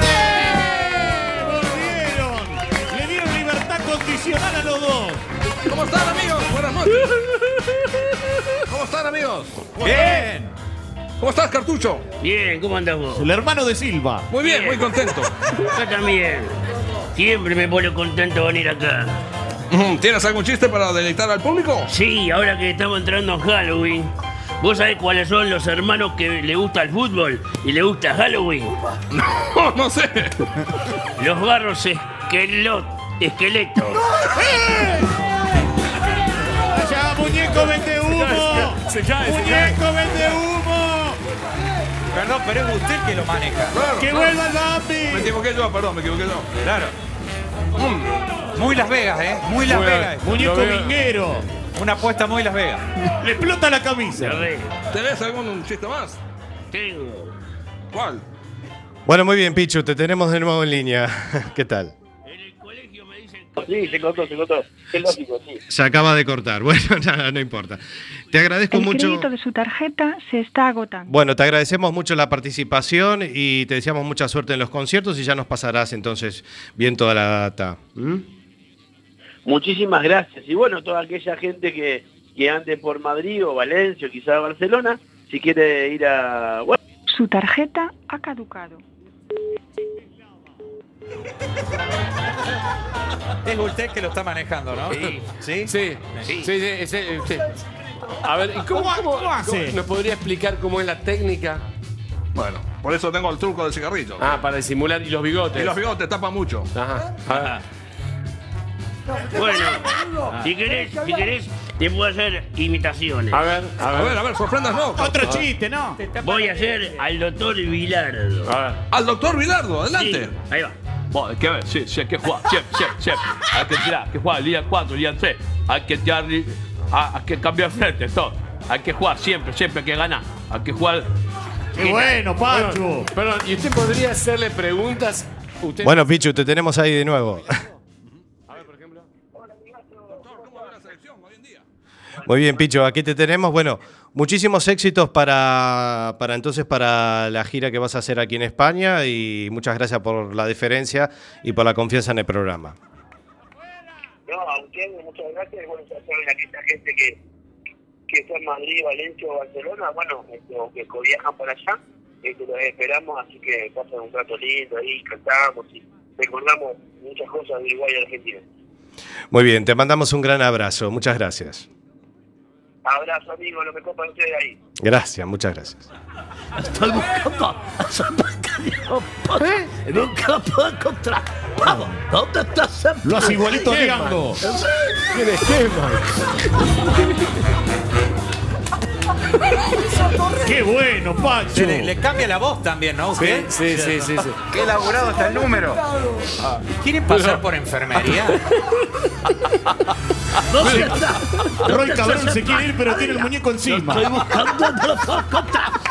S15: Le dieron libertad condicional a los dos.
S5: ¿Cómo están, amigos? Buenas noches. ¿Cómo están, amigos?
S13: Bien.
S5: ¿Cómo estás, Cartucho?
S16: Bien, ¿cómo andas vos?
S15: El hermano de Silva.
S5: Muy bien, muy contento.
S16: Yo también. Siempre me pone contento venir acá. ¿Tienes algún chiste para deleitar al público?
S17: Sí, ahora que estamos entrando en Halloween. ¿Vos sabés cuáles son los hermanos que le gusta el fútbol y le gusta Halloween?
S16: No, no sé.
S17: Los barros esquelot, esqueletos.
S15: ¡Ya, muñeco, vende humo! ¡Muñeco, vende humo!
S13: Perdón, pero es usted el que lo maneja.
S15: ¡Que vuelva el
S16: Me
S15: Bambi!
S16: equivoqué yo, perdón, me equivoqué yo.
S13: Claro. Muy Las Vegas, ¿eh? Muy Las
S16: Muy
S13: Vegas.
S15: Muñeco vinguero.
S13: Una apuesta muy Las Vegas.
S15: Le explota la camisa.
S16: ¿Tenés algún chiste más?
S17: Tengo.
S16: ¿Cuál?
S2: Bueno, muy bien, Pichu, te tenemos de nuevo en línea. ¿Qué tal?
S18: Sí, se cortó, se cortó. Es lógico, sí.
S2: Se acaba de cortar. Bueno, nada, no importa. Te agradezco
S11: El
S2: mucho.
S11: crédito de su tarjeta se está agotando.
S2: Bueno, te agradecemos mucho la participación y te deseamos mucha suerte en los conciertos y ya nos pasarás entonces bien toda la data. ¿Mm?
S18: Muchísimas gracias. Y bueno, toda aquella gente que, que ande por Madrid o Valencia o quizá Barcelona, si quiere ir a... Bueno,
S11: Su tarjeta ha caducado.
S13: Es usted que lo está manejando, ¿no?
S14: Sí.
S13: ¿Sí?
S14: Sí, sí, sí. A ver, ¿y cómo,
S15: ¿Cómo-
S14: cómo-
S15: hace?
S14: ¿Nos podría explicar cómo es la técnica?
S16: Bueno, por eso tengo el truco del cigarrillo.
S14: Ah, para disimular. Y los bigotes.
S16: Y los bigotes tapan mucho.
S14: Ajá. A ver.
S17: Bueno, si querés, si querés, te puedo hacer imitaciones.
S14: A ver, a
S16: A
S14: ver.
S16: ver, a ver, sorpréndanos.
S15: Otro chiste, ¿no?
S17: Voy a hacer al doctor Vilardo.
S14: A ver.
S16: Al doctor Vilardo,
S17: Sí,
S16: adelante.
S17: ahí va.
S7: Bueno, hay que ver, sí, sí, hay que jugar, siempre, siempre, siempre. Hay que tirar, hay que jugar el día 4, el día 3. Hay que tirar, hay, que cambiar frente, todo. Hay que jugar siempre, siempre hay que ganar. Hay que jugar.
S15: ¡Qué bueno, Pacho!
S14: Perdón, ¿y usted podría hacerle preguntas? Usted...
S2: Bueno, Pichu, te tenemos ahí de nuevo. Muy bien, Picho, aquí te tenemos. Bueno, muchísimos éxitos para, para entonces para la gira que vas a hacer aquí en España y muchas gracias por la deferencia y por la confianza en el programa.
S18: no, aunque muchas gracias. Bueno, ya saben aquella gente que, que está en Madrid, Valencia o Barcelona, bueno, este, que viajan para allá, este, los esperamos, así que pasan un rato lindo ahí, cantamos y recordamos muchas cosas de Uruguay y Argentina.
S2: Muy bien, te mandamos un gran abrazo. Muchas gracias.
S18: Abrazo, amigo, lo mejor para ustedes ahí.
S2: Gracias, muchas gracias.
S17: Estoy buscando a esa porcaria. Nunca la puedo encontrar. Vamos, ¿dónde está ese
S15: Lo hace igualito
S14: ¿Qué,
S15: Diango.
S14: ¿Quién es Keman?
S15: ¡Qué bueno, Pacho!
S13: Se le, le cambia la voz también, ¿no?
S14: Sí,
S13: ¿Usted?
S14: sí, sí, sí, sí.
S19: Qué elaborado está el número.
S13: ¿Quieren pasar por enfermería?
S17: ¿Dónde está?
S15: Roy Cabrón se quiere ir, pero tiene el muñeco encima.
S17: Estoy buscando, no.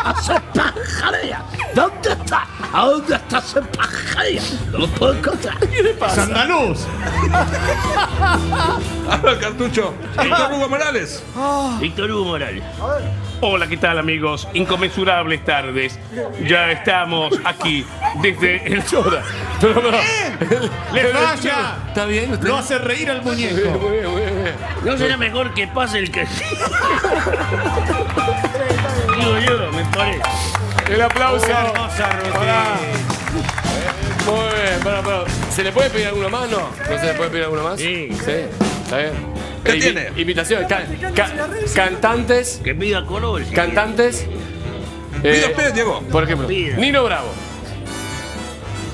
S17: A esa pajaría. ¿Dónde está? ¿A dónde está esa pajaría? No lo puedo encontrar.
S15: ¡Sandaluz!
S16: A ver, cartucho. Víctor Hugo Morales.
S17: Víctor Hugo Morales.
S7: Hola, ¿qué tal, amigos? Inconmensurables tardes. Ya estamos aquí desde el Soda.
S15: ¡Le falla!
S14: ¿Está bien? ¿Usted?
S15: Lo hace reír al muñeco.
S14: muy bien, muy bien.
S17: ¿No será mejor que pase el que Digo yo, me parece.
S14: El aplauso.
S13: Hermosa rutina.
S14: Muy bien, pero, pero, ¿se le puede pedir alguno más? No, ¿no se le puede pedir alguno más?
S17: Sí.
S14: Sí, está bien.
S16: ¿Qué
S14: invi-
S16: tiene?
S14: Invitación, ca- ca- cantantes,
S17: Que pida color. si
S14: cantantes. Eh,
S16: usted, Diego.
S14: Por ejemplo,
S17: Pida.
S14: Nino Bravo.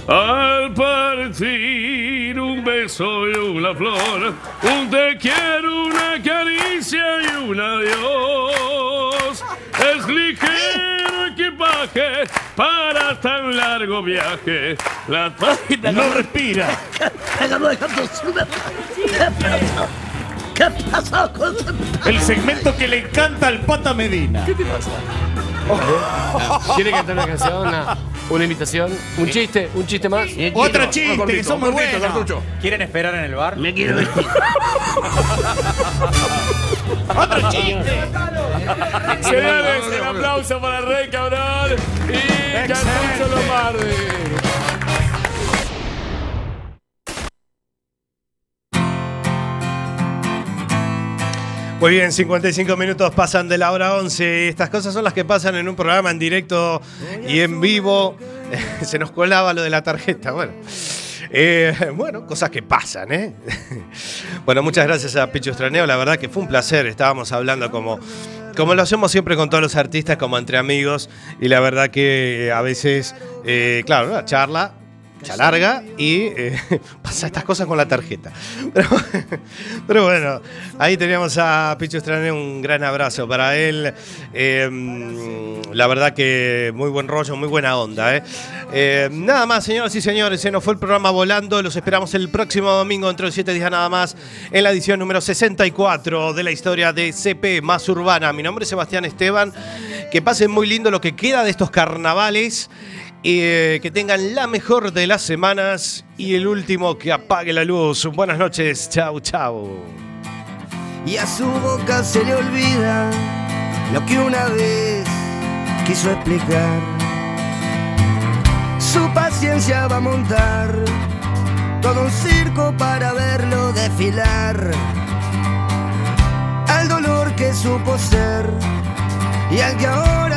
S7: Al partir un beso y una flor, un te quiero, una caricia y un adiós. Es ligero equipaje para tan largo viaje. La
S15: No respira.
S17: ¿Qué pasó con
S15: El segmento que le encanta al Pata Medina.
S14: ¿Qué te pasa? ¿Quiere cantar una canción? Una, una invitación? ¿Un chiste? ¿Un chiste más?
S15: Otro chiste, que son muy buenos.
S16: cartucho.
S13: ¿Quieren esperar en el bar?
S17: Me quiero ir.
S15: Otro chiste.
S14: Señores, el aplauso para Rey Cabrón y Cartucho Lombardi.
S2: Muy bien, 55 minutos pasan de la hora 11. Estas cosas son las que pasan en un programa en directo y en vivo. Se nos colaba lo de la tarjeta. Bueno, Eh, bueno, cosas que pasan, ¿eh? bueno, muchas gracias a Picho Estraneo. La verdad que fue un placer. Estábamos hablando como, como lo hacemos siempre con todos los artistas, como entre amigos. Y la verdad que a veces, eh, claro, una charla. Se larga y eh, pasa estas cosas con la tarjeta. Pero, bueno, ahí teníamos a Picho Estraneo, un gran abrazo para él. Eh, la verdad que muy buen rollo, muy buena onda. ¿eh? Eh, nada más, señoras y señores, se nos fue el programa volando. Los esperamos el próximo domingo, dentro de siete días nada más, en la edición número 64 de la historia de CP Más Urbana. Mi nombre es Sebastián Esteban. Que pasen muy lindo lo que queda de estos carnavales. Eh, que tengan la mejor de las semanas. Y el último, que apague la luz. Buenas noches. Chau, chau.
S20: y a su boca se le olvida lo que una vez quiso explicar. Su paciencia va a montar todo un circo para verlo desfilar. Al dolor que supo ser y al que ahora